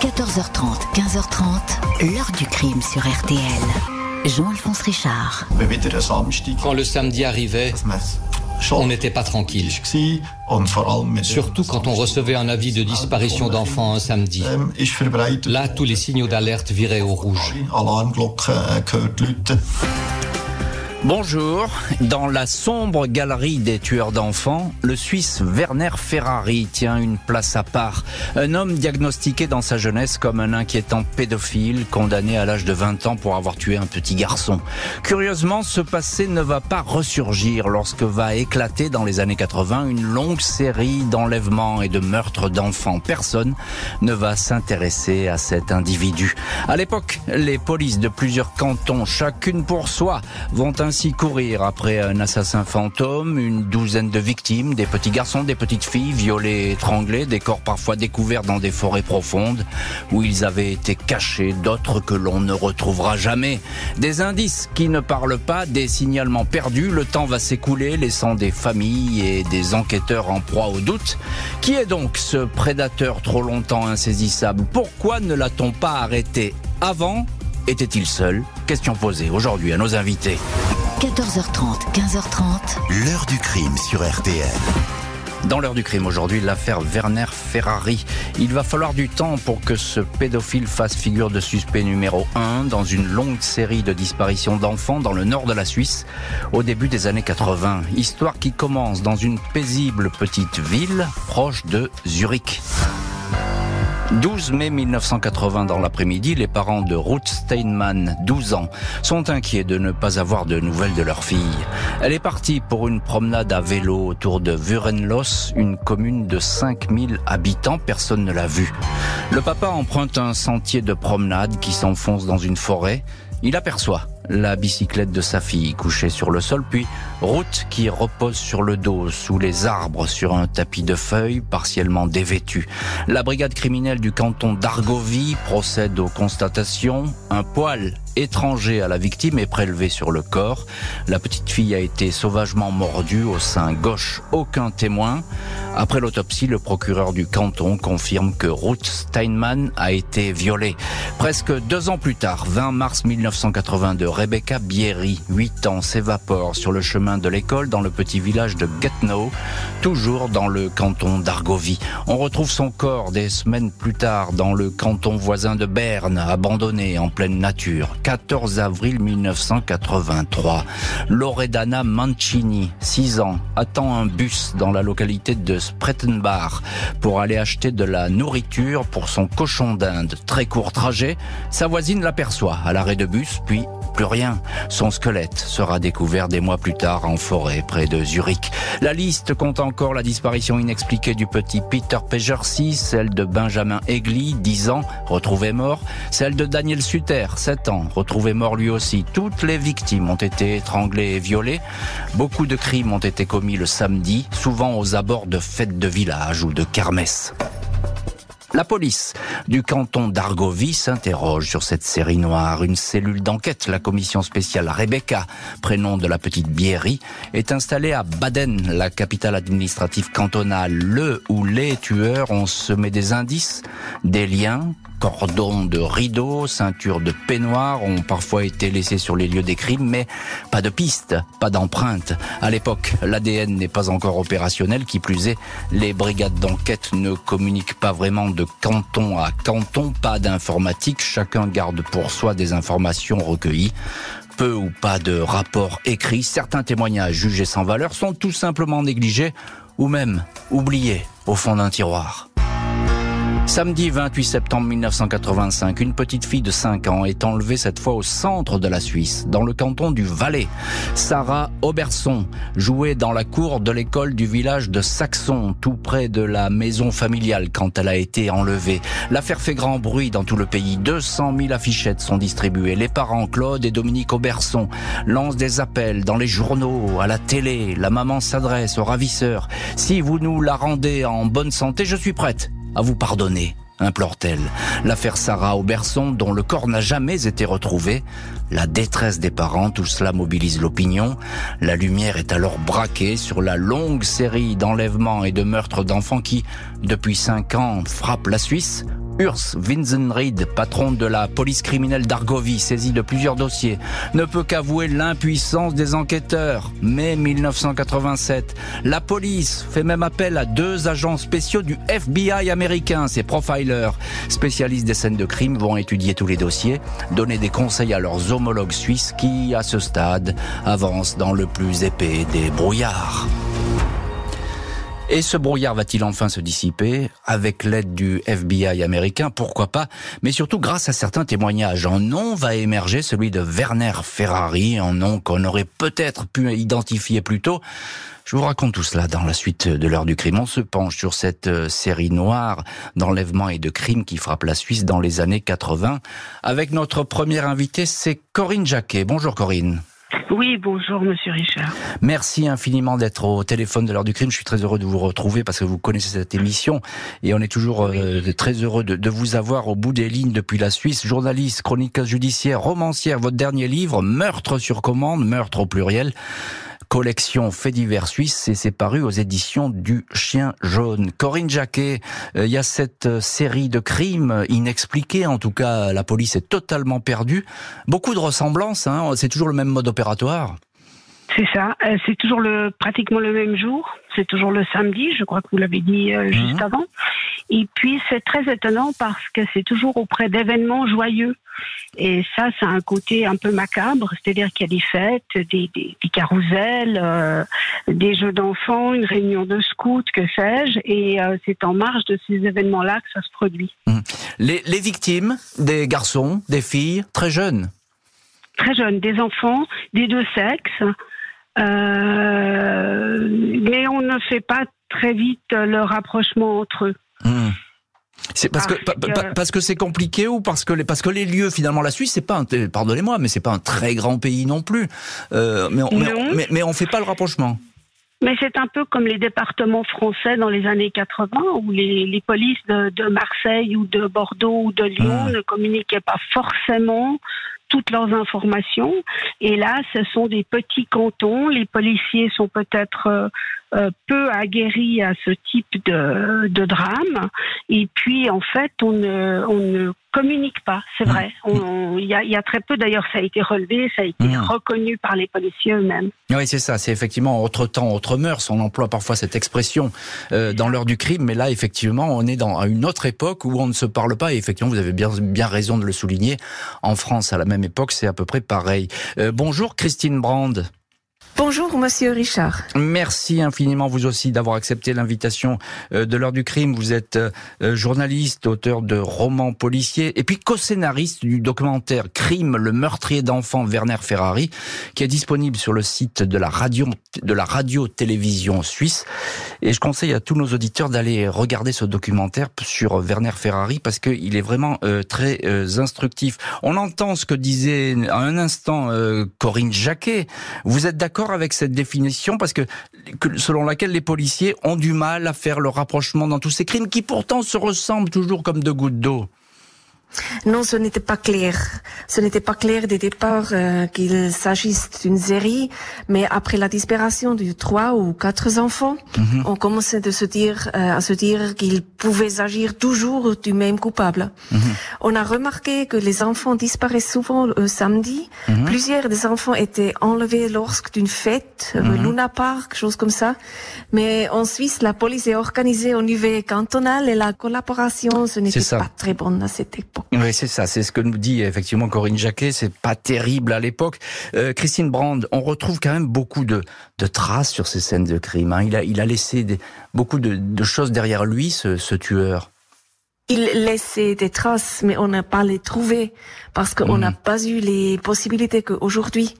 14h30, 15h30, l'heure du crime sur RTL. Jean-Alphonse Richard. Quand le samedi arrivait, on n'était pas tranquille. Surtout quand on recevait un avis de disparition d'enfants un samedi. Là, tous les signaux d'alerte viraient au rouge. Bonjour. Dans la sombre galerie des tueurs d'enfants, le Suisse Werner Ferrari tient une place à part. Un homme diagnostiqué dans sa jeunesse comme un inquiétant pédophile, condamné à l'âge de 20 ans pour avoir tué un petit garçon. Curieusement, ce passé ne va pas ressurgir lorsque va éclater dans les années 80 une longue série d'enlèvements et de meurtres d'enfants. Personne ne va s'intéresser à cet individu. À l'époque, les polices de plusieurs cantons, chacune pour soi, vont ainsi courir après un assassin fantôme, une douzaine de victimes, des petits garçons, des petites filles violés, étranglés, des corps parfois découverts dans des forêts profondes où ils avaient été cachés, d'autres que l'on ne retrouvera jamais. Des indices qui ne parlent pas, des signalements perdus, le temps va s'écouler laissant des familles et des enquêteurs en proie au doute. Qui est donc ce prédateur trop longtemps insaisissable? Pourquoi ne l'a-t-on pas arrêté avant? Était-il seul? Question posée aujourd'hui à nos invités. 14h30, 15h30. L'heure du crime sur RTL. Dans l'heure du crime aujourd'hui, l'affaire Werner Ferrari. Il va falloir du temps pour que ce pédophile fasse figure de suspect numéro 1 dans une longue série de disparitions d'enfants dans le nord de la Suisse au début des années 80. Histoire qui commence dans une paisible petite ville proche de Zurich. 12 mai 1980 dans l'après-midi, les parents de Ruth Steinman, 12 ans, sont inquiets de ne pas avoir de nouvelles de leur fille. Elle est partie pour une promenade à vélo autour de Vurenlos, une commune de 5000 habitants, personne ne l'a vue. Le papa emprunte un sentier de promenade qui s'enfonce dans une forêt. Il aperçoit la bicyclette de sa fille couchée sur le sol, puis route qui repose sur le dos sous les arbres sur un tapis de feuilles partiellement dévêtu. La brigade criminelle du canton d'Argovie procède aux constatations. Un poil étranger à la victime est prélevé sur le corps. La petite fille a été sauvagement mordue au sein gauche. Aucun témoin. Après l'autopsie, le procureur du canton confirme que Ruth Steinman a été violée. Presque deux ans plus tard, 20 mars 1982, Rebecca Bierry, 8 ans, s'évapore sur le chemin de l'école dans le petit village de Gatineau, toujours dans le canton d'Argovie. On retrouve son corps des semaines plus tard dans le canton voisin de Berne, abandonné en pleine nature. 14 avril 1983. Loredana Mancini, 6 ans, attend un bus dans la localité de Sprettenbach pour aller acheter de la nourriture pour son cochon d'Inde. Très court trajet, sa voisine l'aperçoit à l'arrêt de bus, puis plus rien. Son squelette sera découvert des mois plus tard en forêt près de Zurich. La liste compte encore la disparition inexpliquée du petit Peter Pejercy, celle de Benjamin Egli, 10 ans, retrouvé mort, celle de Daniel Suter, 7 ans, retrouvé mort lui aussi. Toutes les victimes ont été étranglées et violées. Beaucoup de crimes ont été commis le samedi, souvent aux abords de fêtes de village ou de kermesse. La police du canton d'Argovie s'interroge sur cette série noire. Une cellule d'enquête, la commission spéciale Rebecca, prénom de la petite Bierry, est installée à Baden, la capitale administrative cantonale. Le ou les tueurs ont semé des indices, des liens, cordons de rideaux, ceintures de peignoir ont parfois été laissés sur les lieux des crimes, mais pas de pistes, pas d'empreintes. À l'époque, l'ADN n'est pas encore opérationnel, qui plus est, les brigades d'enquête ne communiquent pas vraiment de canton à canton, pas d'informatique, chacun garde pour soi des informations recueillies peu ou pas de rapports écrits, certains témoignages jugés sans valeur sont tout simplement négligés ou même oubliés au fond d'un tiroir. Samedi 28 septembre 1985, une petite fille de 5 ans est enlevée cette fois au centre de la Suisse, dans le canton du Valais. Sarah Auberson jouait dans la cour de l'école du village de Saxon, tout près de la maison familiale quand elle a été enlevée. L'affaire fait grand bruit dans tout le pays. 200 000 affichettes sont distribuées. Les parents Claude et Dominique Auberson lancent des appels dans les journaux, à la télé. La maman s'adresse aux ravisseurs. Si vous nous la rendez en bonne santé, je suis prête à vous pardonner, implore-t-elle. L'affaire Sarah Auberson, dont le corps n'a jamais été retrouvé, la détresse des parents, tout cela mobilise l'opinion. La lumière est alors braquée sur la longue série d'enlèvements et de meurtres d'enfants qui, depuis cinq ans, frappent la Suisse Urs Winzenried, patron de la police criminelle d'Argovie, saisi de plusieurs dossiers, ne peut qu'avouer l'impuissance des enquêteurs. Mai 1987, la police fait même appel à deux agents spéciaux du FBI américain, ces profilers, spécialistes des scènes de crime, vont étudier tous les dossiers, donner des conseils à leurs homologues suisses qui, à ce stade, avancent dans le plus épais des brouillards. Et ce brouillard va-t-il enfin se dissiper avec l'aide du FBI américain? Pourquoi pas? Mais surtout grâce à certains témoignages. Un nom va émerger, celui de Werner Ferrari, un nom qu'on aurait peut-être pu identifier plus tôt. Je vous raconte tout cela dans la suite de l'heure du crime. On se penche sur cette euh, série noire d'enlèvements et de crimes qui frappe la Suisse dans les années 80. Avec notre première invitée, c'est Corinne Jacquet. Bonjour Corinne. Oui, bonjour Monsieur Richard. Merci infiniment d'être au téléphone de l'heure du crime. Je suis très heureux de vous retrouver parce que vous connaissez cette émission et on est toujours euh, très heureux de, de, vous avoir au bout des lignes depuis la Suisse. Journaliste, chroniqueuse judiciaire, romancière, votre dernier livre, Meurtre sur commande, meurtre au pluriel collection Fait divers suisse et c'est paru aux éditions du Chien jaune. Corinne Jacquet, euh, il y a cette euh, série de crimes inexpliqués, en tout cas la police est totalement perdue. Beaucoup de ressemblances, hein, c'est toujours le même mode opératoire. C'est ça, euh, c'est toujours le pratiquement le même jour, c'est toujours le samedi, je crois que vous l'avez dit mhm. juste avant. Et puis c'est très étonnant parce que c'est toujours auprès d'événements joyeux. Et ça, c'est un côté un peu macabre, c'est-à-dire qu'il y a des fêtes, des, des, des carousels, euh, des jeux d'enfants, une réunion de scouts, que sais-je, et euh, c'est en marge de ces événements-là que ça se produit. Mmh. Les, les victimes, des garçons, des filles, très jeunes Très jeunes, des enfants, des deux sexes. Euh, mais on ne fait pas très vite le rapprochement entre eux. Mmh. C'est parce, que, parce que c'est compliqué ou parce que les parce que les lieux finalement la Suisse c'est pas pardonnez-moi mais c'est pas un très grand pays non plus euh, mais, on, mais, mais, on fait pas le rapprochement. Mais c'est un peu comme les départements français dans les années 80 où les, les polices de, de, Marseille ou de Bordeaux ou de Lyon ne communiquaient pas forcément toutes leurs informations. Et là, ce sont des petits cantons. Les policiers sont peut-être euh, euh, peu aguerris à ce type de, de, drame. Et puis, en fait, on ne, on ne communique pas, c'est vrai. Il y, y, a, très peu, d'ailleurs, ça a été relevé, ça a été mmh. reconnu par les policiers eux-mêmes. Oui, c'est ça. C'est effectivement autre temps, autre mœurs. On emploie parfois cette expression euh, dans l'heure du crime, mais là, effectivement, on est dans une autre époque où on ne se parle pas. Et effectivement, vous avez bien, bien raison de le souligner. En France, à la même époque, c'est à peu près pareil. Euh, bonjour, Christine Brand. Bonjour, monsieur Richard. Merci infiniment, vous aussi, d'avoir accepté l'invitation euh, de l'heure du crime. Vous êtes euh, journaliste, auteur de romans policiers et puis co-scénariste du documentaire Crime, le meurtrier d'enfants Werner Ferrari, qui est disponible sur le site de la radio, radio-télévision suisse. Et je conseille à tous nos auditeurs d'aller regarder ce documentaire sur Werner Ferrari parce qu'il est vraiment euh, très instructif. On entend ce que disait à un instant Corinne Jacquet. Vous êtes d'accord avec cette définition parce que, selon laquelle les policiers ont du mal à faire le rapprochement dans tous ces crimes qui pourtant se ressemblent toujours comme deux gouttes d'eau. Non, ce n'était pas clair. Ce n'était pas clair dès départ euh, qu'il s'agisse d'une série, mais après la disparition de trois ou quatre enfants, mm-hmm. on commençait de se dire, euh, à se dire qu'ils pouvaient agir toujours du même coupable. Mm-hmm. On a remarqué que les enfants disparaissent souvent le samedi. Mm-hmm. Plusieurs des enfants étaient enlevés lorsque d'une fête, le Luna Park, chose comme ça. Mais en Suisse, la police est organisée au niveau cantonal et la collaboration, ce n'était pas très bonne à cette époque. Oui, c'est ça. C'est ce que nous dit effectivement Corinne Jacquet. C'est pas terrible à l'époque. Euh, Christine Brand, on retrouve quand même beaucoup de, de traces sur ces scènes de crime. Hein. Il, a, il a laissé des, beaucoup de, de, choses derrière lui, ce, ce tueur. Il laissait des traces, mais on n'a pas les trouvées parce qu'on n'a mmh. pas eu les possibilités qu'aujourd'hui.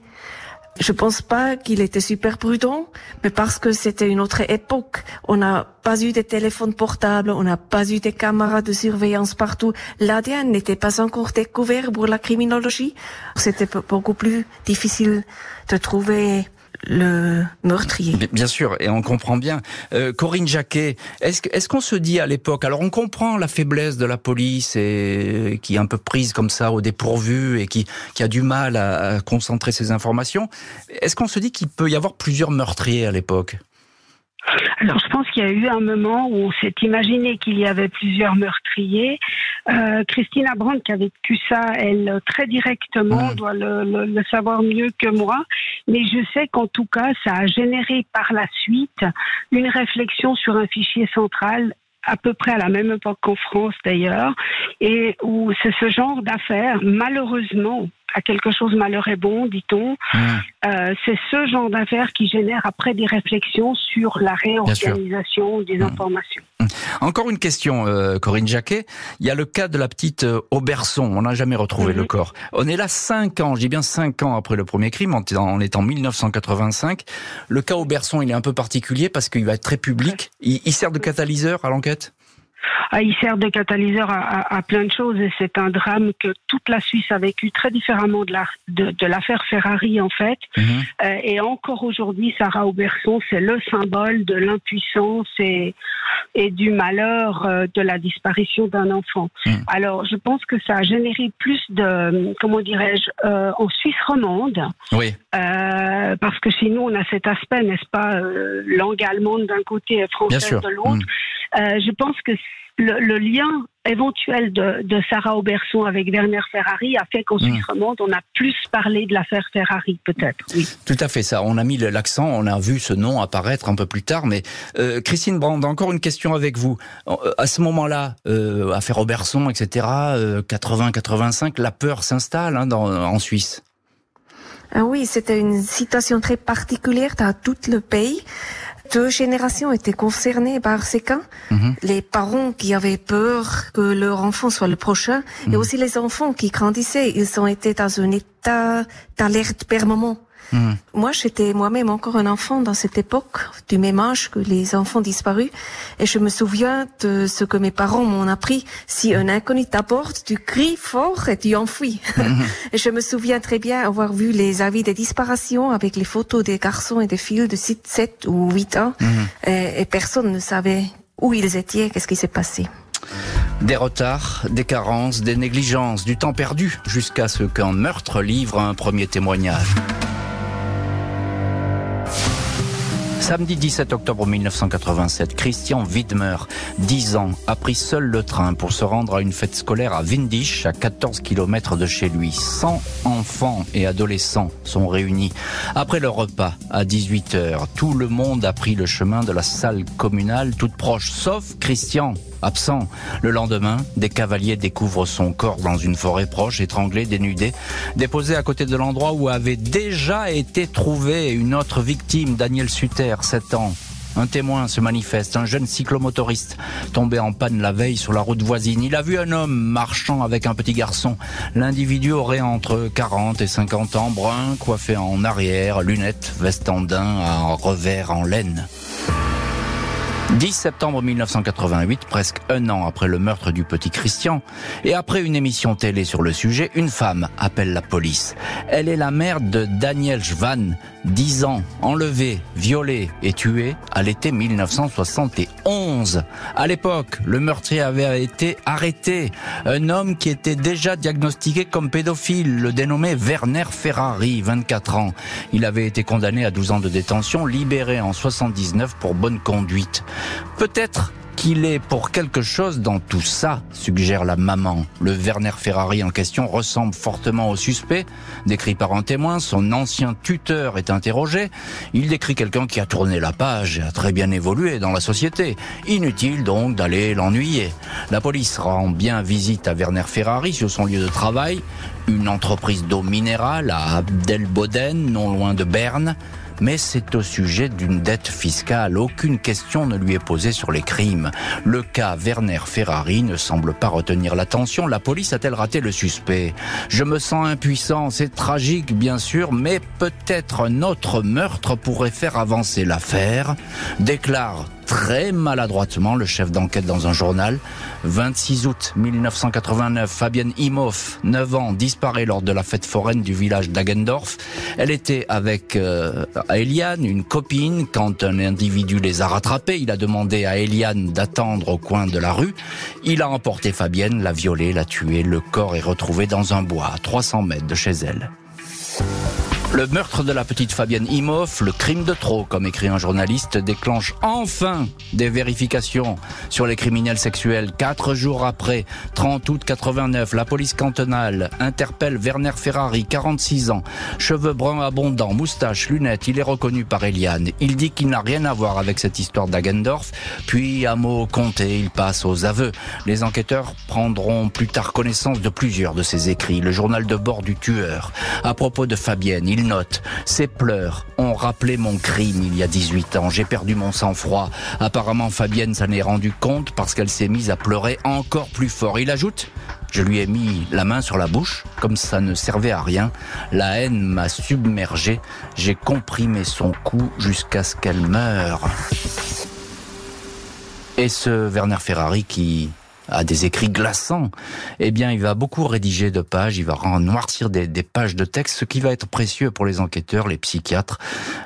Je pense pas qu'il était super prudent, mais parce que c'était une autre époque. On n'a pas eu de téléphones portables, on n'a pas eu de caméras de surveillance partout. L'ADN n'était pas encore découvert pour la criminologie. C'était beaucoup plus difficile de trouver le meurtrier. Bien sûr, et on comprend bien. Euh, Corinne Jacquet, est-ce qu'on se dit à l'époque, alors on comprend la faiblesse de la police et qui est un peu prise comme ça au dépourvu et qui, qui a du mal à, à concentrer ses informations, est-ce qu'on se dit qu'il peut y avoir plusieurs meurtriers à l'époque? Alors, je pense qu'il y a eu un moment où on s'est imaginé qu'il y avait plusieurs meurtriers. Euh, Christina Brandt, qui a vécu ça, elle, très directement, doit le, savoir mieux que moi. Mais je sais qu'en tout cas, ça a généré par la suite une réflexion sur un fichier central à peu près à la même époque qu'en France d'ailleurs, et où c'est ce genre d'affaires, malheureusement, à quelque chose malheur est bon, dit-on. Mmh. Euh, c'est ce genre d'affaires qui génère après des réflexions sur la réorganisation des mmh. informations. Mmh. Encore une question, euh, Corinne Jacquet. Il y a le cas de la petite euh, Auberson. On n'a jamais retrouvé le corps. On est là cinq ans, je dis bien cinq ans après le premier crime. On est en 1985. Le cas Auberson, il est un peu particulier parce qu'il va être très public. il sert de catalyseur à l'enquête? Il sert de catalyseur à, à, plein de choses et c'est un drame que toute la Suisse a vécu très différemment de, la, de, de l'affaire Ferrari en fait. Mhm. Euh, et encore aujourd'hui, Sarah Auberson, c'est le symbole de l'impuissance et, et du malheur euh, de la disparition d'un enfant. Mhm. Alors, je pense que ça a généré plus de, comment dirais-je, euh, en Suisse romande. Oui. Euh, parce que chez nous, on a cet aspect, n'est-ce pas, langue allemande d'un côté et française de l'autre. Mhm. Euh, je pense que le, lien éventuel de, Sarah Auberson avec Werner Ferrari a fait qu'en Suisse romande, on a plus parlé de l'affaire Ferrari, peut-être. Oui. Tout à fait, ça. On a mis l'accent, on a vu ce nom apparaître un peu plus tard. Mais euh, Christine Brand, encore une question avec vous. Euh, à ce moment-là, euh, affaire Auberson, etc., 80-85, la peur s'installe hein, en Suisse. Ah oui, c'était une situation très particulière dans tout le pays deux générations étaient concernées par ces cas. Mhm. Les parents qui avaient peur que leur enfant soit le prochain, et mhm. aussi les enfants qui grandissaient. Ils ont été dans un état d'alerte permanent. Hmm. Moi, j'étais moi-même encore un enfant dans cette époque, du même âge que les enfants disparus, et je me souviens de ce que mes parents m'ont appris. Si un inconnu t'apporte, tu cries fort et tu enfuis. Hmm. et je me souviens très bien avoir vu les avis de disparition avec les photos des garçons et des filles de 7 ou 8 ans, hmm. et, et personne ne savait où ils étaient, qu'est-ce qui s'est passé. Des retards, des carences, des négligences, du temps perdu, jusqu'à ce qu'un meurtre livre un premier témoignage. Samedi 17 octobre 1987, Christian Widmer, 10 ans, a pris seul le train pour se rendre à une fête scolaire à Windisch, à 14 km de chez lui. 100 enfants et adolescents sont réunis. Après le repas, à 18h, tout le monde a pris le chemin de la salle communale toute proche, sauf Christian, absent. Le lendemain, des cavaliers découvrent son corps dans une forêt proche, étranglé, dénudé, déposé à côté de l'endroit où avait déjà été trouvé une autre victime, Daniel Suter, 7 ans. Un témoin se manifeste, un jeune cyclomotoriste tombé en panne la veille sur la route voisine. Il a vu un homme marchant avec un petit garçon. L'individu aurait entre 40 et 50 ans, brun, coiffé en arrière, lunettes, veste en daim, revers en laine. 10 septembre 1988, presque un an après le meurtre du petit Christian, et après une émission télé sur le sujet, une femme appelle la police. Elle est la mère de Daniel Schwann, 10 ans, enlevé, violé et tué à l'été 1971. À l'époque, le meurtrier avait été arrêté. Un homme qui était déjà diagnostiqué comme pédophile, le dénommé Werner Ferrari, 24 ans. Il avait été condamné à 12 ans de détention, libéré en 79 pour bonne conduite. Peut-être qu'il est pour quelque chose dans tout ça, suggère la maman. Le Werner Ferrari en question ressemble fortement au suspect, décrit par un témoin, son ancien tuteur est interrogé, il décrit quelqu'un qui a tourné la page et a très bien évolué dans la société. Inutile donc d'aller l'ennuyer. La police rend bien visite à Werner Ferrari sur son lieu de travail, une entreprise d'eau minérale à Abdelboden, non loin de Berne mais c'est au sujet d'une dette fiscale. Aucune question ne lui est posée sur les crimes. Le cas Werner Ferrari ne semble pas retenir l'attention. La police a-t-elle raté le suspect? Je me sens impuissant, c'est tragique bien sûr, mais peut-être un autre meurtre pourrait faire avancer l'affaire, déclare très maladroitement le chef d'enquête dans un journal. 26 août 1989, Fabienne Imhoff, 9 ans, disparaît lors de la fête foraine du village d'Agendorf. Elle était avec euh, Eliane, une copine, quand un individu les a rattrapés. Il a demandé à Eliane d'attendre au coin de la rue. Il a emporté Fabienne, l'a violée, l'a tuée. Le corps est retrouvé dans un bois à 300 mètres de chez elle. Le meurtre de la petite Fabienne Imhoff, le crime de trop, comme écrit un journaliste, déclenche enfin des vérifications sur les criminels sexuels. Quatre jours après, 30 août 89, la police cantonale interpelle Werner Ferrari, 46 ans, cheveux bruns abondants, moustache, lunettes. Il est reconnu par Eliane. Il dit qu'il n'a rien à voir avec cette histoire d'Agendorf. Puis, à mots comptés, il passe aux aveux. Les enquêteurs prendront plus tard connaissance de plusieurs de ses écrits. Le journal de bord du tueur. À propos de Fabienne, note Ses pleurs ont rappelé mon crime il y a 18 ans. J'ai perdu mon sang-froid. Apparemment, Fabienne s'en est rendu compte parce qu'elle s'est mise à pleurer encore plus fort. Il ajoute je lui ai mis la main sur la bouche, comme ça ne servait à rien. La haine m'a submergé. J'ai comprimé son cou jusqu'à ce qu'elle meure. Et ce Werner Ferrari qui a des écrits glaçants, eh bien, il va beaucoup rédiger de pages, il va noircir des, des, pages de texte, ce qui va être précieux pour les enquêteurs, les psychiatres.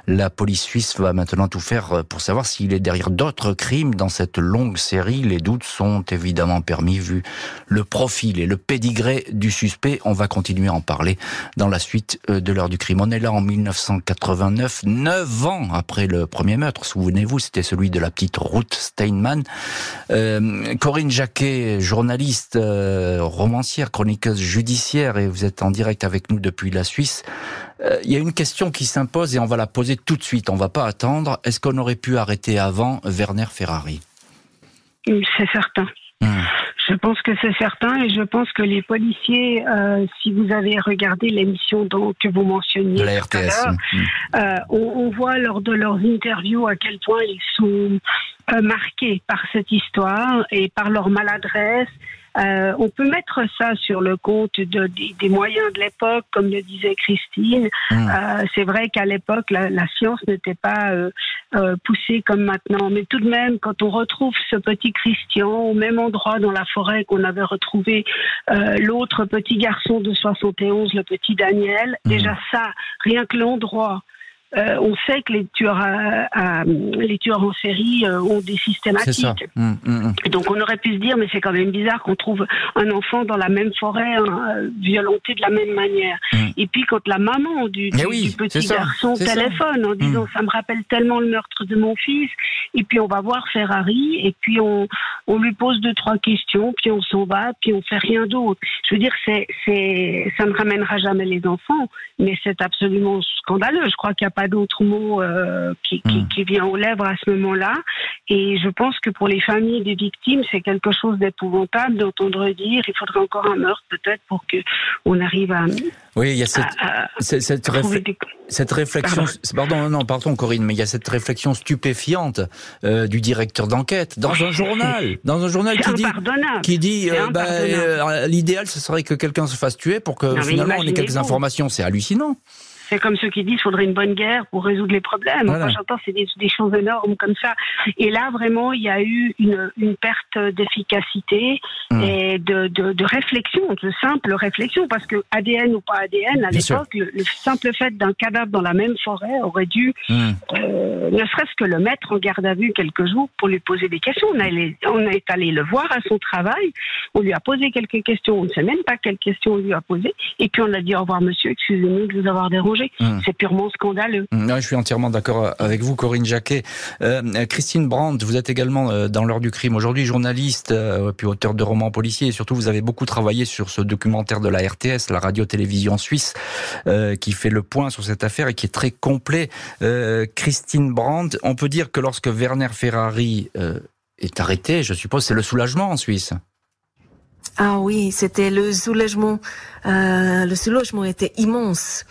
La police suisse va maintenant tout faire euh, pour savoir s'il est derrière d'autres crimes dans cette longue série. Les doutes sont évidemment permis vu le profil et le pédigré du suspect. On va continuer à en parler dans la suite euh, de l'heure du crime. On est là en 1989, neuf ans après le premier meurtre. Souvenez-vous, c'était celui de la petite Ruth Steinman. Euh, Corinne Jacquet journaliste, euh, romancière, chroniqueuse judiciaire, et vous êtes en direct avec nous depuis la Suisse. Euh, il y a une question qui s'impose et on va la poser tout de suite. On va pas attendre. Est-ce qu'on aurait pu arrêter avant Werner Ferrari? C'est certain. Hmm. Je pense que c'est certain et je pense que les policiers, euh, si vous avez regardé l'émission que vous mentionniez la RTS, euh, on, on, voit lors de leurs interviews à quel point ils sont euh, marqués par cette histoire et par leur maladresse euh, on peut mettre ça sur le compte de, des moyens de l'époque, comme le disait Christine. Hmm. Euh, c'est vrai qu'à l'époque, la, science n'était pas euh, poussée comme maintenant. Mais tout de même, quand on retrouve ce petit Christian au même endroit dans la forêt qu'on avait retrouvé l'autre petit garçon de 71, le petit Daniel, hmm. déjà ça, rien que l'endroit, euh, on sait que les tueurs, à, les tueurs en série euh, ont des systématiques. Mmh, mmh, mmh. Donc on aurait pu se dire, mais c'est quand même bizarre qu'on trouve un enfant dans la même forêt hein, violenté de la même manière. Et puis quand la maman du, petit garçon téléphone en disant, ça me rappelle tellement le meurtre de mon fils, et puis on va voir Ferrari, et puis on, on lui pose deux trois questions, puis on s'en va, puis on fait rien d'autre. Je veux dire, c'est, c'est, ça ne ramènera jamais les enfants, mais c'est absolument scandaleux. Je crois qu'il n'y a pas d'autre mot euh, qui, qui, hmm. qui, vient aux lèvres à ce moment-là. Et je pense que pour les familles des victimes, c'est quelque chose d'épouvantable d'entendre dire il faudrait encore un meurtre peut-être pour que on arrive à. Oui, il y a cette, cette, cette, réflexion. Pardon. non, pardon, Corinne, mais il y a cette réflexion stupéfiante euh, du directeur d'enquête dans un journal, dans un journal qui dit, qui dit, euh, bah, euh, l'idéal ce serait que quelqu'un se fasse tuer pour que finalement on ait quelques informations. C'est hallucinant. C'est comme ceux qui disent qu'il faudrait une bonne guerre pour résoudre les problèmes. J'entends, c'est des, choses énormes comme ça. Et là, vraiment, il y a eu une, une perte d'efficacité hmm. et de, de, de, réflexion, de simple réflexion, parce que ADN ou pas ADN, à l'époque, le, simple fait d'un cadavre dans la même forêt aurait dû, hmm. euh, ne serait-ce que le mettre en garde à vue quelques jours pour lui poser des questions. On, on est allé le voir à son travail, on lui a posé quelques questions, on ne sait même pas quelles questions on lui a posées, et puis on a dit au revoir monsieur, excusez-nous de vous avoir dérangé. Mmh. C'est purement scandaleux. Mmh. je suis entièrement d'accord avec vous, Corinne Jacquet. Euh, Christine Brandt, vous êtes également euh, dans l'heure du crime aujourd'hui, journaliste, euh, puis auteur de romans policiers, et surtout vous avez beaucoup travaillé sur ce documentaire de la RTS, la radio-télévision suisse, qui fait le point sur cette affaire et qui est très complet. Christine Brandt, on peut dire que lorsque Werner Ferrari est arrêté, je suppose, c'est le soulagement en Suisse. Ah oui, c'était le soulagement. le soulagement était immense.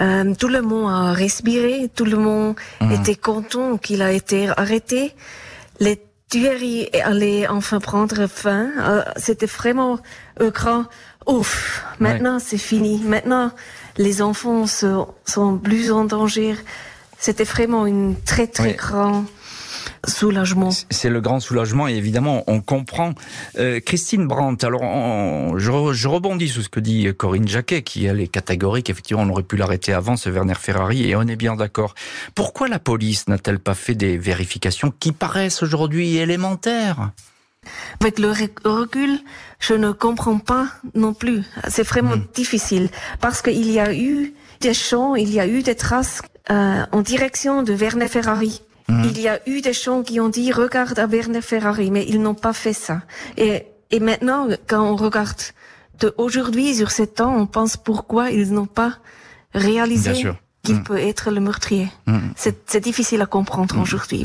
Euh, tout le monde a respiré, tout le monde mmh. était content qu'il a été arrêté. Les tueries allaient enfin prendre fin. Euh, c'était vraiment un grand ouf. Maintenant, c'est fini. Maintenant, les enfants sont, plus en danger. C'était vraiment une très très grande soulagement. C'est le grand soulagement et évidemment on comprend. Euh, Christine Brandt, alors je, rebondis sur ce que dit Corinne Jacquet qui elle est catégorique. Effectivement, on aurait pu l'arrêter avant ce Werner Ferrari et on est bien d'accord. Pourquoi la police n'a-t-elle pas fait des vérifications qui paraissent aujourd'hui élémentaires? Avec le recul, je ne comprends pas non plus. C'est vraiment mm. difficile parce qu'il y a eu des champs, il y a eu des traces euh, en direction de Werner Ferrari. Mhm. Il y a eu des gens qui ont dit regarde à Werner Ferrari, mais ils n'ont pas fait ça. Et, et maintenant, quand on regarde de aujourd'hui sur ces temps, on pense pourquoi ils n'ont pas réalisé qu'il mm. peut être le meurtrier. Mm. C'est difficile à comprendre mm. aujourd'hui.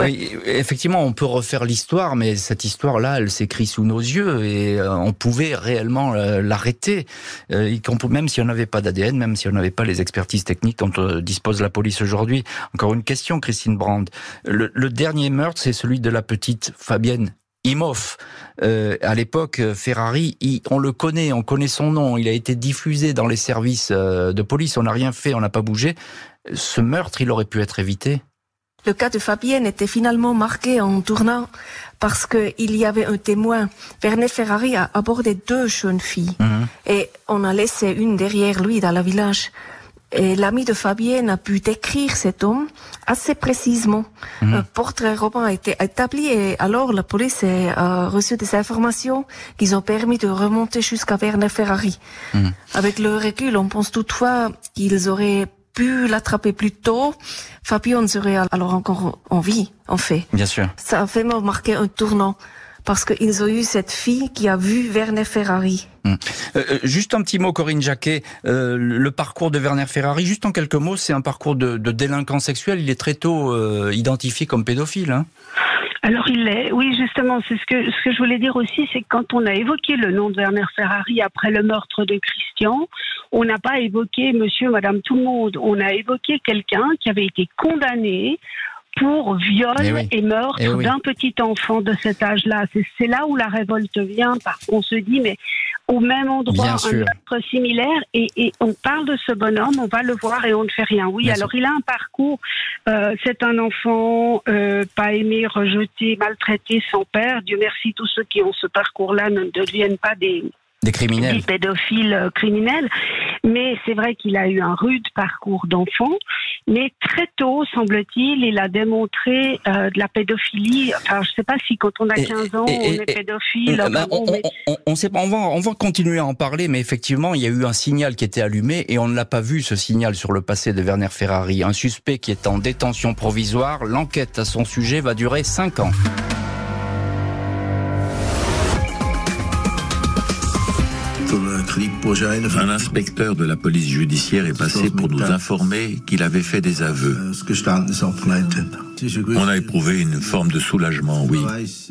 Oui, effectivement, on peut refaire l'histoire, mais cette histoire-là, elle s'écrit sous nos yeux et euh, on pouvait réellement euh, l'arrêter, euh, même si on n'avait pas d'ADN, même si on n'avait pas les expertises techniques dont dispose la police aujourd'hui. Encore une question, Christine Brand. Le, le dernier meurtre, c'est celui de la petite Fabienne Imhoff. Euh, à l'époque, Ferrari, on le connaît, on connaît son nom, il a été diffusé dans les services euh, de police, on n'a rien fait, on n'a pas bougé. Ce meurtre, il aurait pu être évité le cas de Fabienne était finalement marqué en tournant parce qu'il y avait un témoin. Werner Ferrari a abordé deux jeunes filles mhm. et on a laissé une derrière lui dans le village. Et l'ami de Fabienne a pu décrire cet homme assez précisément. Mhm. Un portrait robot a été établi et alors la police a reçu des informations qui ont permis de remonter jusqu'à Werner Ferrari. Mhm. Avec le recul, on pense toutefois qu'ils auraient pu l'attraper plus tôt. Fabienne serait alors encore en vie, en fait. Bien sûr. Ça a vraiment marqué un tournant parce qu'ils ont eu cette fille qui a vu Werner Ferrari. Hum. Euh, euh, juste un petit mot, Corinne Jacquet. Euh, le parcours de Werner Ferrari, juste en quelques mots, c'est un parcours de, de, délinquant sexuel. Il est très tôt euh, identifié comme pédophile. Hein alors il l'est, oui justement, c'est ce que ce que je voulais dire aussi, c'est que quand on a évoqué le nom de Werner Ferrari après le meurtre de Christian, on n'a pas évoqué Monsieur, Madame, tout le monde, on a évoqué quelqu'un qui avait été condamné pour viol eh et meurtre eh d'un petit enfant de cet âge-là. C'est là où la révolte vient, parce qu'on se dit, mais au même endroit, un meurtre similaire, et, on parle de ce bonhomme, on va le voir et on ne fait rien. Oui, alors il a un parcours, euh, c'est un enfant euh, pas aimé, rejeté, maltraité, sans père. Dieu merci, tous ceux qui ont ce parcours-là ne deviennent pas des des criminels. Des pédophiles euh, criminels. Mais c'est vrai qu'il a eu un rude parcours d'enfant. Mais très tôt, semble-t-il, il a démontré euh, de la pédophilie. Enfin, je ne sais pas si quand on a 15 ans, on est pédophile. Bah, on, on, sait pas, on, va, on va continuer à en parler, mais effectivement, il y a eu un signal qui était allumé et on ne l'a pas vu, ce signal, sur le passé de Werner Ferrari. Un suspect qui est en détention provisoire. L'enquête à son sujet va durer 5 ans. Un inspecteur de la police judiciaire est passé pour nous informer qu'il avait fait des aveux. On a éprouvé une forme de soulagement, oui.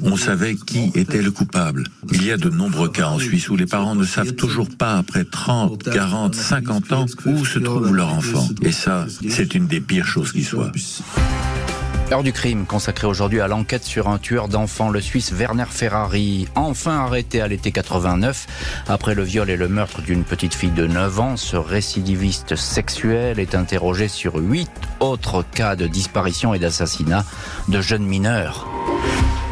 On savait qui était le coupable. Il y a de nombreux cas en Suisse où les parents ne savent toujours pas, après 30, 40, 50 ans, où se trouve leur enfant. Et ça, c'est une des pires choses qui soient. Heure du crime consacrée aujourd'hui à l'enquête sur un tueur d'enfants, le Suisse Werner Ferrari, enfin arrêté à l'été 89 après le viol et le meurtre d'une petite fille de 9 ans. Ce récidiviste sexuel est interrogé sur huit autres cas de disparition et d'assassinat de jeunes mineurs.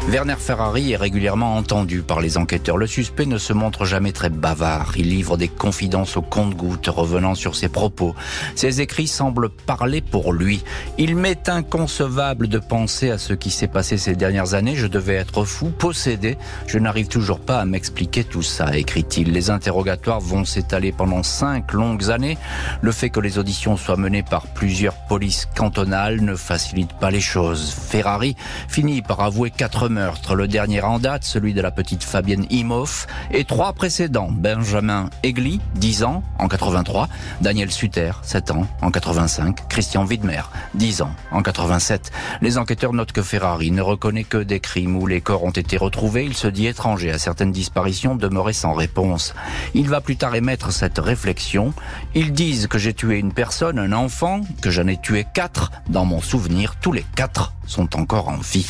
Werner Ferrari est régulièrement entendu par les enquêteurs. Le suspect ne se montre jamais très bavard. Il livre des confidences au compte-gouttes revenant sur ses propos. Ses écrits semblent parler pour lui. Il m'est inconcevable de penser à ce qui s'est passé ces dernières années. Je devais être fou, possédé. Je n'arrive toujours pas à m'expliquer tout ça, écrit-il. Les interrogatoires vont s'étaler pendant cinq longues années. Le fait que les auditions soient menées par plusieurs polices cantonales ne facilite pas les choses. Ferrari finit par avouer quatre le dernier en date, celui de la petite Fabienne Imhoff, et trois précédents, Benjamin Egli, 10 ans, en 83, Daniel Suter, 7 ans, en 85, Christian Widmer, 10 ans, en 87. Les enquêteurs notent que Ferrari ne reconnaît que des crimes où les corps ont été retrouvés. Il se dit étranger à certaines disparitions demeurées sans réponse. Il va plus tard émettre cette réflexion. Ils disent que j'ai tué une personne, un enfant, que j'en ai tué quatre. Dans mon souvenir, tous les quatre sont encore en vie.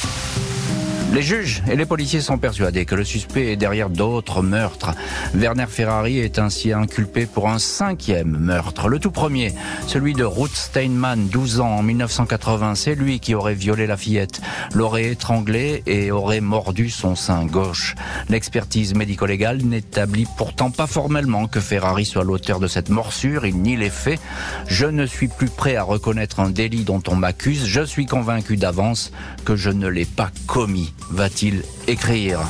Les juges et les policiers sont persuadés que le suspect est derrière d'autres meurtres. Werner Ferrari est ainsi inculpé pour un cinquième meurtre. Le tout premier, celui de Ruth Steinman, 12 ans, en 1980. C'est lui qui aurait violé la fillette, l'aurait étranglée et aurait mordu son sein gauche. L'expertise médico-légale n'établit pourtant pas formellement que Ferrari soit l'auteur de cette morsure. Il nie les faits. Je ne suis plus prêt à reconnaître un délit dont on m'accuse. Je suis convaincu d'avance que je ne l'ai pas commis va-t-il écrire?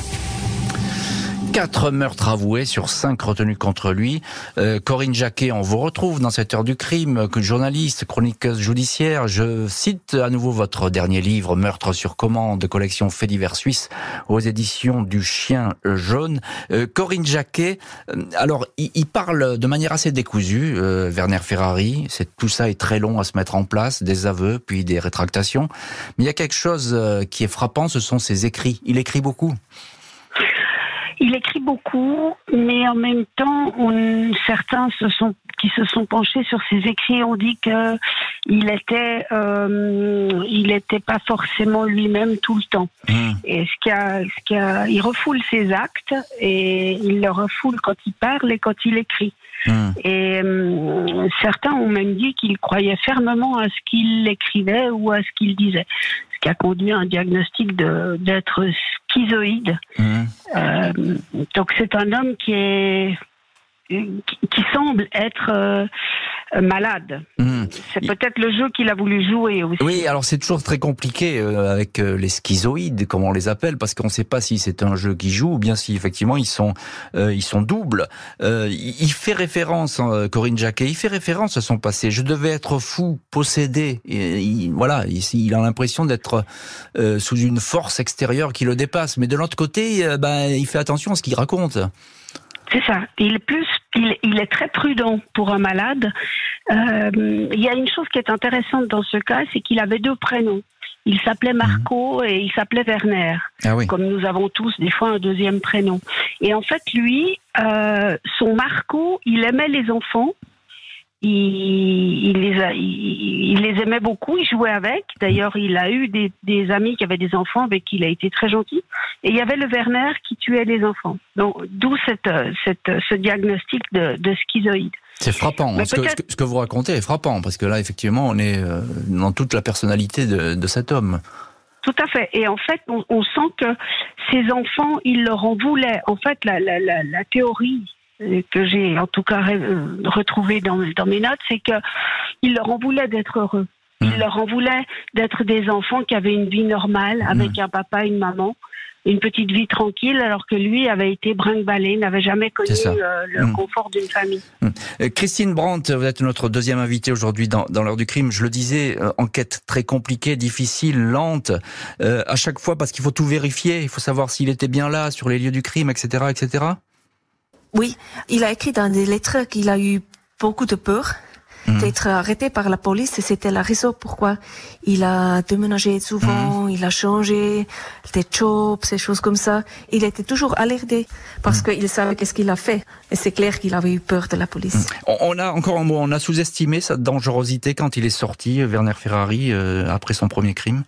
Quatre meurtres avoués sur cinq retenus contre lui. Euh, Corinne Jacquet, on vous retrouve dans cette heure du crime, que journaliste, chroniqueuse judiciaire. Je cite à nouveau votre dernier livre, Meurtre sur commande, collection Faits divers suisse, aux éditions du Chien jaune. Euh, Corinne Jacquet, euh, alors il, il, parle de manière assez décousue, euh, Werner Ferrari. C'est tout ça est très long à se mettre en place, des aveux puis des rétractations. Mais il y a quelque chose qui est frappant, ce sont ses écrits. Il écrit beaucoup. Il écrit beaucoup, mais en même temps, on, certains se sont, qui se sont penchés sur ses écrits ont dit que il était, euh, il était pas forcément lui-même tout le temps. Mmh. Et ce qui a, ce qui a, il refoule ses actes et il le refoule quand il parle et quand il écrit. Mmh. Et euh, certains ont même dit qu'il croyait fermement à ce qu'il écrivait ou à ce qu'il disait ce qui a conduit à un diagnostic d'être schizoïde. Mmh. Euh, donc c'est un homme qui est qui, semble être euh, malade. Hmm. C'est peut-être le jeu qu'il a voulu jouer aussi. Oui, alors c'est toujours très compliqué euh, avec euh, les schizoïdes, comme on les appelle, parce qu'on ne sait pas si c'est un jeu qui joue ou bien si effectivement ils sont ils sont doubles. il fait référence, hein, Corinne Jacquet, il fait référence à son passé. Je devais être fou, possédé. Et, voilà, il, il a l'impression d'être sous une force extérieure qui le dépasse. Mais de l'autre côté, ben, il fait attention à ce qu'il raconte. C'est ça. Il est plus, il, est très prudent pour un malade. Euh, il y a une chose qui est intéressante dans ce cas, c'est qu'il avait deux prénoms. Il s'appelait mhm. Marco et il s'appelait Werner. Ah Comme nous avons tous des fois un deuxième prénom. Et en fait, lui, euh, son Marco, il aimait les enfants il, il, les a, il, les aimait beaucoup, il jouait avec. D'ailleurs, il a eu des, des, amis qui avaient des enfants avec qui il a été très gentil. Et il y avait le Werner qui tuait les enfants. Donc, d'où cette, cette, ce diagnostic de, de schizoïde. C'est frappant. Ce que, ce que, vous racontez est frappant parce que là, effectivement, on est euh, dans toute la personnalité de, de cet homme. Tout à fait. Et en fait, on, on, sent que ces enfants, ils leur en voulaient. En fait, la, la, la, la théorie que j'ai en tout cas euh, retrouvé dans, dans mes notes, c'est que il leur en voulait d'être heureux. Il mmh. leur en voulait d'être des enfants qui avaient une vie normale avec mmh. un papa, une maman, une petite vie tranquille, alors que lui avait été brinque-ballé, n'avait jamais connu euh, le mmh. confort d'une famille. Euh, Christine Brandt, vous êtes notre deuxième invitée aujourd'hui dans, dans l'heure du crime. Je le disais, enquête très compliquée, difficile, lente, à chaque fois parce qu'il faut tout vérifier. Il faut savoir s'il était bien là, sur les lieux du crime, etc., etc. Oui, il a écrit dans des lettres qu'il a eu beaucoup de peur mhm. d'être arrêté par la police et c'était la raison pourquoi il a déménagé souvent, mhm. il a changé des jobs, ces choses comme ça. Il était toujours alerté parce mhm. qu'il savait qu'est-ce qu'il a fait et c'est clair qu'il avait eu peur de la police. On a encore un mot, on a sous-estimé sa dangerosité quand il est sorti, Werner Ferrari, euh, après son premier crime.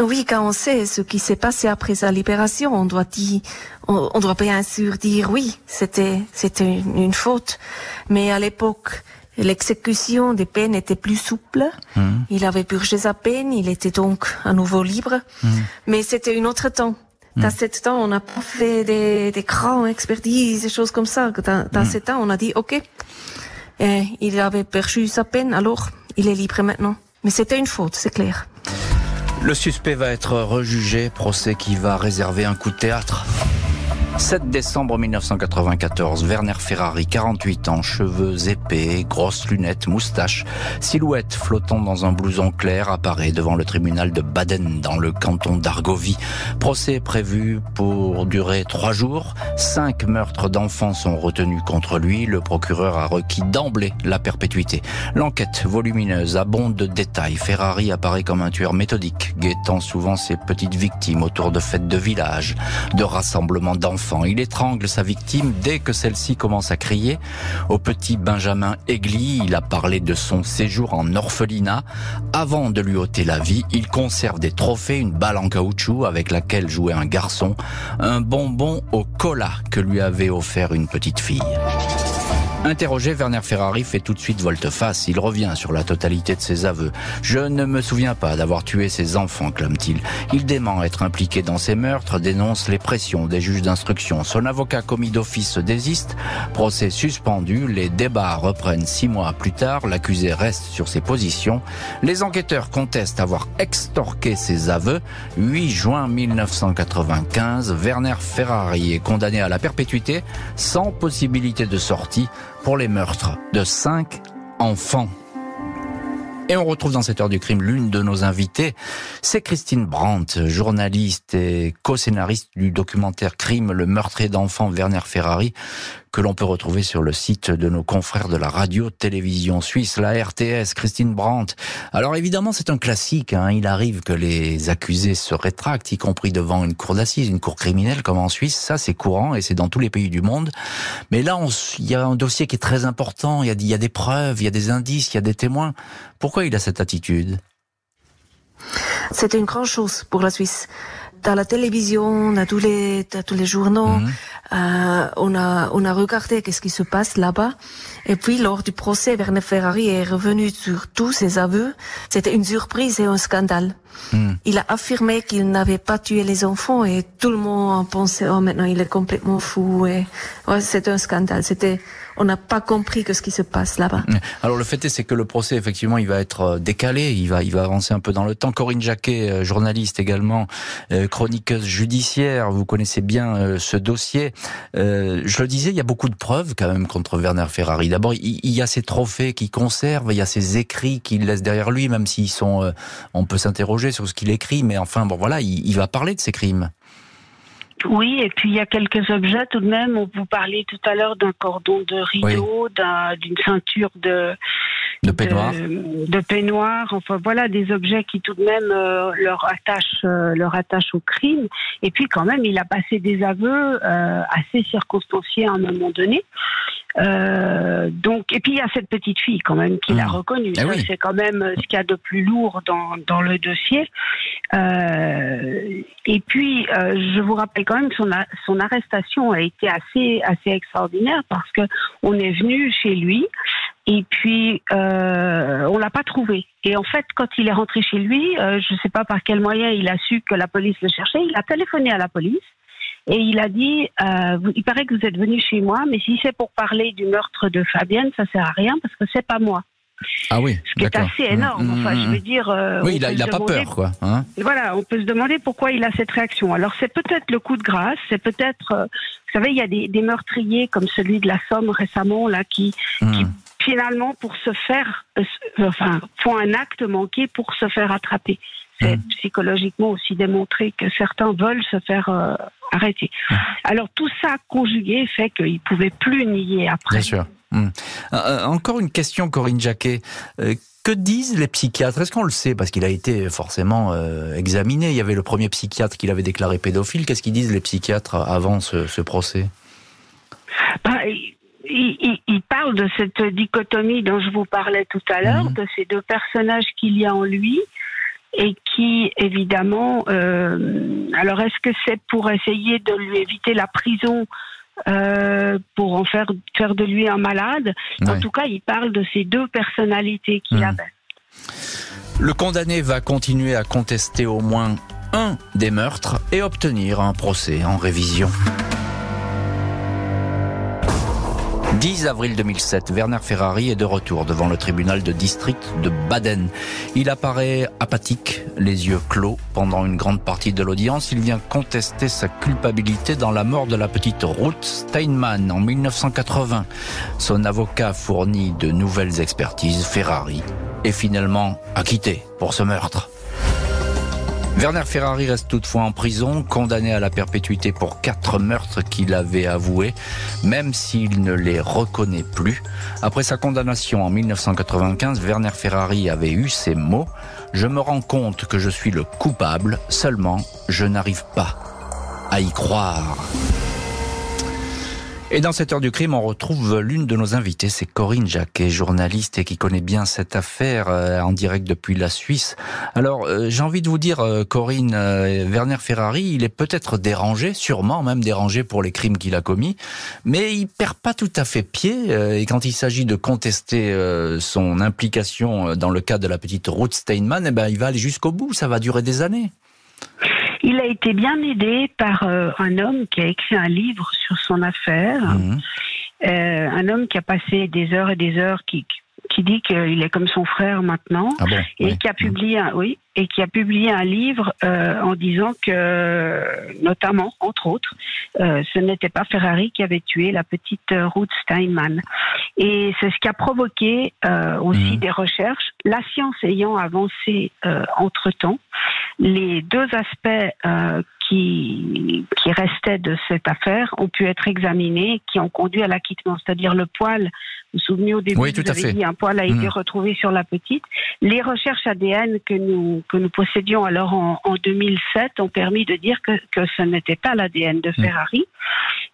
Oui, quand on sait ce qui s'est passé après sa libération, on doit dire, on, doit bien sûr dire oui, c'était, c'était une, faute. Mais à l'époque, l'exécution des peines était plus souple. Mmh. Il avait purgé sa peine, il était donc à nouveau libre. Mmh. Mais c'était un autre temps. Dans mmh. ce temps, on n'a pas fait des, des grands expertises, des choses comme ça. Dans, dans ce temps, on a dit, OK, et il avait perdu sa peine, alors il est libre maintenant. Mais c'était une faute, c'est clair. Le suspect va être rejugé, procès qui va réserver un coup de théâtre. 7 décembre 1994, Werner Ferrari, 48 ans, cheveux épais, grosses lunettes, moustache, silhouette flottant dans un blouson clair, apparaît devant le tribunal de Baden dans le canton d'Argovie. Procès prévu pour durer trois jours. Cinq meurtres d'enfants sont retenus contre lui. Le procureur a requis d'emblée la perpétuité. L'enquête volumineuse abonde de détails. Ferrari apparaît comme un tueur méthodique, guettant souvent ses petites victimes autour de fêtes de village, de rassemblements d'enfants il étrangle sa victime dès que celle-ci commence à crier. Au petit Benjamin Aigli, il a parlé de son séjour en orphelinat. Avant de lui ôter la vie, il conserve des trophées, une balle en caoutchouc avec laquelle jouait un garçon, un bonbon au cola que lui avait offert une petite fille. Interrogé, Werner Ferrari fait tout de suite volte-face. Il revient sur la totalité de ses aveux. Je ne me souviens pas d'avoir tué ses enfants, clame-t-il. Il dément être impliqué dans ces meurtres, dénonce les pressions des juges d'instruction. Son avocat commis d'office désiste. Procès suspendu. Les débats reprennent six mois plus tard. L'accusé reste sur ses positions. Les enquêteurs contestent avoir extorqué ses aveux. 8 juin 1995, Werner Ferrari est condamné à la perpétuité sans possibilité de sortie pour les meurtres de cinq enfants. Et on retrouve dans cette heure du crime l'une de nos invités, c'est Christine Brandt, journaliste et co-scénariste du documentaire Crime, le meurtrier d'enfants Werner Ferrari, que l'on peut retrouver sur le site de nos confrères de la radio-télévision suisse, la RTS, Christine Brandt. Alors évidemment, c'est un classique. Hein. Il arrive que les accusés se rétractent, y compris devant une cour d'assises, une cour criminelle comme en Suisse. Ça, c'est courant et c'est dans tous les pays du monde. Mais là, il y a un dossier qui est très important. Il y, a, des preuves, il y a des indices, il y a des témoins. Pourquoi il a cette attitude? C'était une grande chose pour la Suisse. Dans la télévision, dans tous les, dans tous les journaux, mhm. euh, on a on a regardé qu'est-ce qui se passe là-bas. Et puis lors du procès, Werner Ferrari est revenu sur tous ses aveux. C'était une surprise et un scandale. Mhm. Il a affirmé qu'il n'avait pas tué les enfants et tout le monde pensait oh maintenant il est complètement fou. Et ouais, c'était un scandale. C'était on n'a pas compris que ce qui se passe là-bas. Alors le fait est, c'est que le procès, effectivement, il va être euh, décalé, il va, il va avancer un peu dans le temps. Corinne Jacquet, euh, journaliste également, euh, chroniqueuse judiciaire, vous connaissez bien ce dossier. je le disais, il y a beaucoup de preuves quand même contre Werner Ferrari. D'abord, il, y a ses trophées qu'il conserve, il y a ses écrits qu'il laisse derrière lui, même s'ils sont, on peut s'interroger sur ce qu'il écrit, mais enfin, bon voilà, il, il va parler de ses crimes. Oui, et puis il y a quelques objets tout de même. On vous parlait tout à l'heure d'un cordon de rideau, d'une ceinture de de peignoir. De, peignoir. Enfin voilà des objets qui tout de même euh, leur attachent euh, leur attachent au crime. Et puis quand même, il a passé des aveux euh, assez circonstanciés à un moment donné. Euh, donc, et puis il y a cette petite fille quand même qui l'a mmh. reconnue. Eh c'est quand même ce qu'il y a de plus lourd dans, dans le dossier. Euh, et puis, euh, je vous rappelle quand même que son, son arrestation a été assez assez extraordinaire parce que on est venu chez lui et puis euh, on l'a pas trouvé. Et en fait, quand il est rentré chez lui, euh, je ne sais pas par quel moyen il a su que la police le cherchait. Il a téléphoné à la police. Et il a dit, euh, il paraît que vous êtes venu chez moi, mais si c'est pour parler du meurtre de Fabienne, ça sert à rien parce que c'est pas moi. Ah oui, Ce qui est assez énorme. Mmh, enfin, je veux dire. Euh, oui, il a, pas peur, quoi. Hein voilà, on peut se demander pourquoi il a cette réaction. Alors, c'est peut-être le coup de grâce, c'est peut-être. Euh, vous savez, il y a des, des, meurtriers comme celui de la Somme récemment, là, qui, mmh. qui finalement, pour se faire, euh, enfin, font un acte manqué pour se faire attraper. C'est psychologiquement aussi démontré que certains veulent se faire arrêter. Alors tout ça conjugué fait qu'il ne pouvait plus nier après. Bien sûr. Hmm. Euh, euh, encore une question, Corinne Jacquet. Euh, que disent les psychiatres? Est-ce qu'on le sait? Parce qu'il a été forcément examiné. Il y avait le premier psychiatre qui l'avait déclaré pédophile. Qu'est-ce qu'ils disent les psychiatres avant ce, procès? Bah, il, parle de cette dichotomie dont je vous parlais tout à l'heure, mhm. de ces deux personnages qu'il y a en lui et qui, évidemment, alors est-ce que c'est pour essayer de lui éviter la prison euh, pour en faire faire de lui un malade? En tout cas, il parle de ces deux personnalités qu'il hmm. avait. Le condamné va continuer à contester au moins un des meurtres et obtenir un procès en révision. 10 avril 2007, Werner Ferrari est de retour devant le tribunal de district de Baden. Il apparaît apathique, les yeux clos pendant une grande partie de l'audience. Il vient contester sa culpabilité dans la mort de la petite Ruth Steinmann en 1980. Son avocat fournit de nouvelles expertises. Ferrari est finalement acquitté pour ce meurtre. Werner Ferrari reste toutefois en prison, condamné à la perpétuité pour quatre meurtres qu'il avait avoués, même s'il ne les reconnaît plus. Après sa condamnation en 1995, Werner Ferrari avait eu ces mots Je me rends compte que je suis le coupable, seulement je n'arrive pas à y croire. Et dans cette heure du crime, on retrouve l'une de nos invitées, c'est Corinne Jacquet, journaliste et qui connaît bien cette affaire euh, en direct depuis la Suisse. Alors, euh, j'ai envie de vous dire, euh, Corinne, Werner Ferrari, il est peut-être dérangé, sûrement même dérangé pour les crimes qu'il a commis, mais il perd pas tout à fait pied. et quand il s'agit de contester son implication dans le cas de la petite Ruth Steinman, eh ben, il va aller jusqu'au bout. Ça va durer des années. Il a été bien aidé par euh, un homme qui a écrit un livre sur son affaire, mhm. euh, un homme qui a passé des heures et des heures, qui, qui dit qu'il est comme son frère maintenant, ah et qui a publié, un, oui, et qui a publié un livre euh, en disant que, notamment, entre autres, ce n'était pas Ferrari qui avait tué la petite Ruth Steinman. Et c'est ce qui a provoqué aussi mhm. des recherches. La science ayant avancé entre temps, les deux aspects euh, qui, qui restaient de cette affaire ont pu être examinés, qui ont conduit à l'acquittement, c'est-à-dire le poil. Vous vous souvenez au début, oui, tout vous avez dit un poil a été mmh. retrouvé sur la petite. Les recherches ADN que nous que nous possédions alors en, en 2007 ont permis de dire que, que ce n'était pas l'ADN de mmh. Ferrari.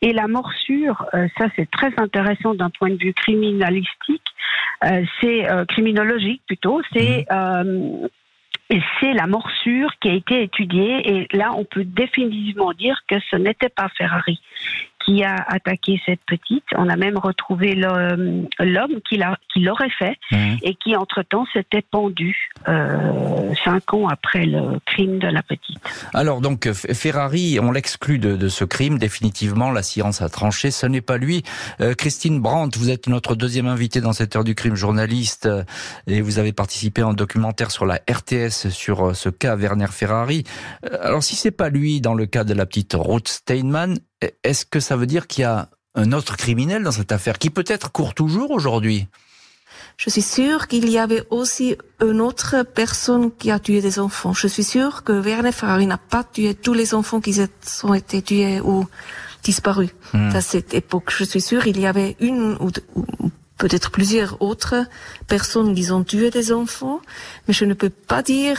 Et la morsure, euh, ça c'est très intéressant d'un point de vue criminalistique. Euh, c'est euh, criminologique plutôt. C'est mmh. Et c'est la morsure qui a été étudiée. Et là on peut définitivement dire que ce n'était pas Ferrari qui a attaqué cette petite. On a même retrouvé l'homme qui l'aurait fait mhm. et qui, entre-temps, s'était pendu euh, cinq ans après le crime de la petite. Alors, donc, Ferrari, on l'exclut de, ce crime, définitivement. La science a tranché. Ce n'est pas lui. Euh, Christine Brandt, vous êtes notre deuxième invitée dans cette heure du crime, journaliste, euh, et vous avez participé à un documentaire sur la RTS sur ce cas Werner Ferrari. Alors, si c'est pas lui dans le cas de la petite Ruth Steinman, est-ce que ça veut dire qu'il y a un autre criminel dans cette affaire qui peut-être court toujours aujourd'hui? Je suis sûre qu'il y avait aussi une autre personne qui a tué des enfants. Je suis sûre que Werner Ferrari n'a pas tué tous les enfants qui ont été tués ou disparus hmm. à cette époque. Je suis sûre qu'il y avait une ou, ou peut-être plusieurs autres personnes qui ont tué des enfants, mais je ne peux pas dire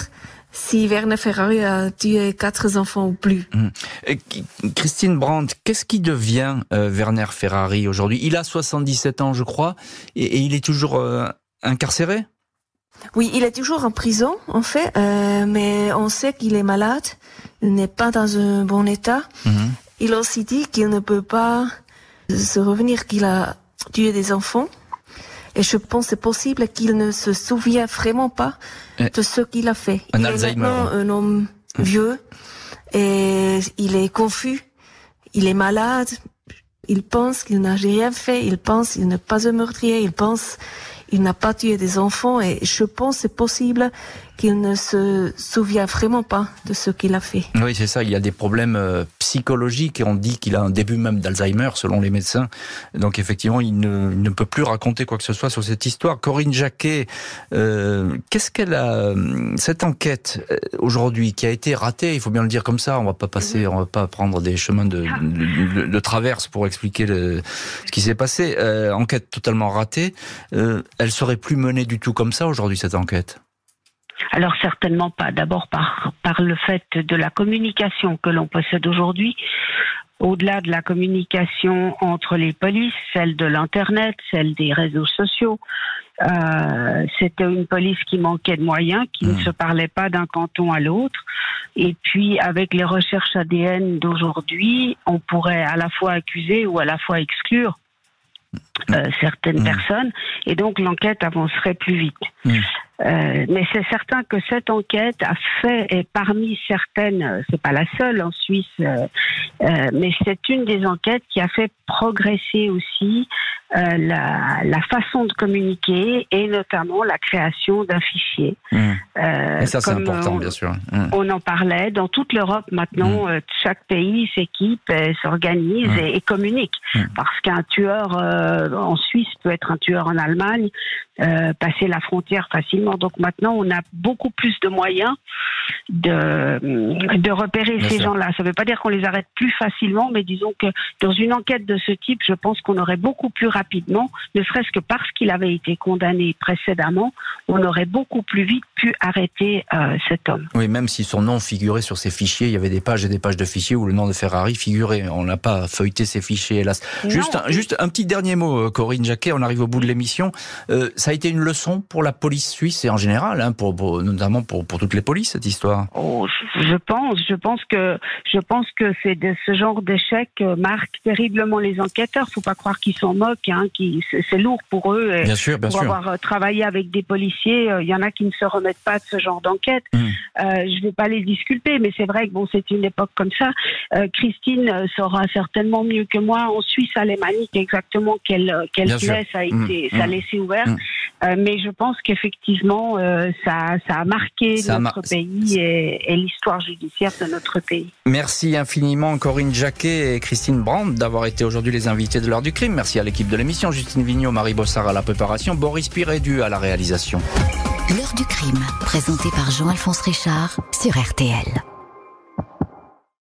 si Werner Ferrari a tué quatre enfants ou plus. Hum. Christine Brandt, qu'est-ce qui devient euh, Werner Ferrari aujourd'hui? Il a 77 ans, je crois, et, il est toujours euh, incarcéré? Oui, il est toujours en prison, en fait, euh, mais on sait qu'il est malade, il n'est pas dans un bon état. Hum. Il a aussi dit qu'il ne peut pas se revenir qu'il a tué des enfants. Et je pense c'est possible qu'il ne se souvient vraiment pas de ce qu'il a fait. Un il Alzheimer. est maintenant un homme vieux et il est confus, il est malade, il pense qu'il n'a rien fait, il pense qu'il n'est pas un meurtrier, il pense il n'a pas tué des enfants et je pense c'est possible qu'il ne se souvient vraiment pas de ce qu'il a fait. Oui, c'est ça. Il y a des problèmes euh, psychologiques et on dit qu'il a un début même d'Alzheimer, selon les médecins. Donc effectivement, il ne, peut plus raconter quoi que ce soit sur cette histoire. Corinne Jacquet, euh, qu'est-ce qu'elle a euh, cette enquête aujourd'hui qui a été ratée Il faut bien le dire comme ça. On va pas passer, on va pas prendre des chemins de, traverse pour expliquer ce qui s'est passé. enquête totalement ratée. elle serait plus menée du tout comme ça aujourd'hui cette enquête? Alors certainement pas. D'abord par, par le fait de la communication que l'on possède aujourd'hui. Au-delà de la communication entre les polices, celle de l'Internet, celle des réseaux sociaux, euh, c'était une police qui manquait de moyens, qui ne mmh. se parlait pas d'un canton à l'autre. Et puis, avec les recherches ADN d'aujourd'hui, on pourrait à la fois accuser ou à la fois exclure euh, certaines mmh. personnes, et donc l'enquête avancerait plus vite. Mmh. Euh, mais c'est certain que cette enquête a fait, et parmi certaines, euh, c'est pas la seule en Suisse, euh, mais c'est une des enquêtes qui a fait progresser aussi la, la, façon de communiquer et notamment la création d'un fichier. Mmh. et ça, c'est important, bien sûr. On en parlait. Dans toute l'Europe, maintenant, chaque pays s'équipe, s'organise et, et, communique. Parce qu'un tueur en Suisse peut être un tueur en Allemagne, passer la frontière facilement donc maintenant, on a beaucoup plus de moyens de, de repérer ces gens-là. Ça ne veut pas dire qu'on les arrête plus facilement, mais disons que dans une enquête de ce type, je pense qu'on aurait beaucoup plus rapidement, ne serait-ce que parce qu'il avait été condamné précédemment, on aurait beaucoup plus vite pu arrêter euh, cet homme. Oui, même si son nom figurait sur ses fichiers, il y avait des pages et des pages de fichiers où le nom de Ferrari figurait. On n'a pas feuilleté ces fichiers, hélas. Juste un, juste un petit dernier mot, euh, Corinne Jacquet, on arrive au bout de l'émission. Euh, ça a été une leçon pour la police suisse et en général, hein, pour, notamment pour, pour toutes les polices, cette histoire. Oh, je pense, je pense que je pense que c'est ce genre d'échec marque terriblement les enquêteurs. Faut pas croire qu'ils s'en moquent, hein, qui c'est lourd pour eux. bien sûr, bien pour sûr. avoir travaillé avec des policiers, il y en a qui ne se remettent pas de ce genre d'enquête. Hmm. Euh, je ne vais pas les disculper, mais c'est vrai que bon, c'est une époque comme ça. Euh, Christine euh, saura certainement mieux que moi en Suisse alémanique exactement quelle quelle plaie ça a mmh. été, ça a mmh. laissé ouvert. Mmh. mais je pense qu'effectivement, ça, ça a marqué notre pays et, et l'histoire judiciaire de notre pays. Merci infiniment Corinne Jacquet et Christine Brandt d'avoir été aujourd'hui les invités de l'heure du crime. Merci à l'équipe de l'émission, Justine Vignot, Marie Bossard à la préparation, Boris Pirédu à la réalisation. L'heure du crime, présenté par Jean-Alphonse Richard sur RTL.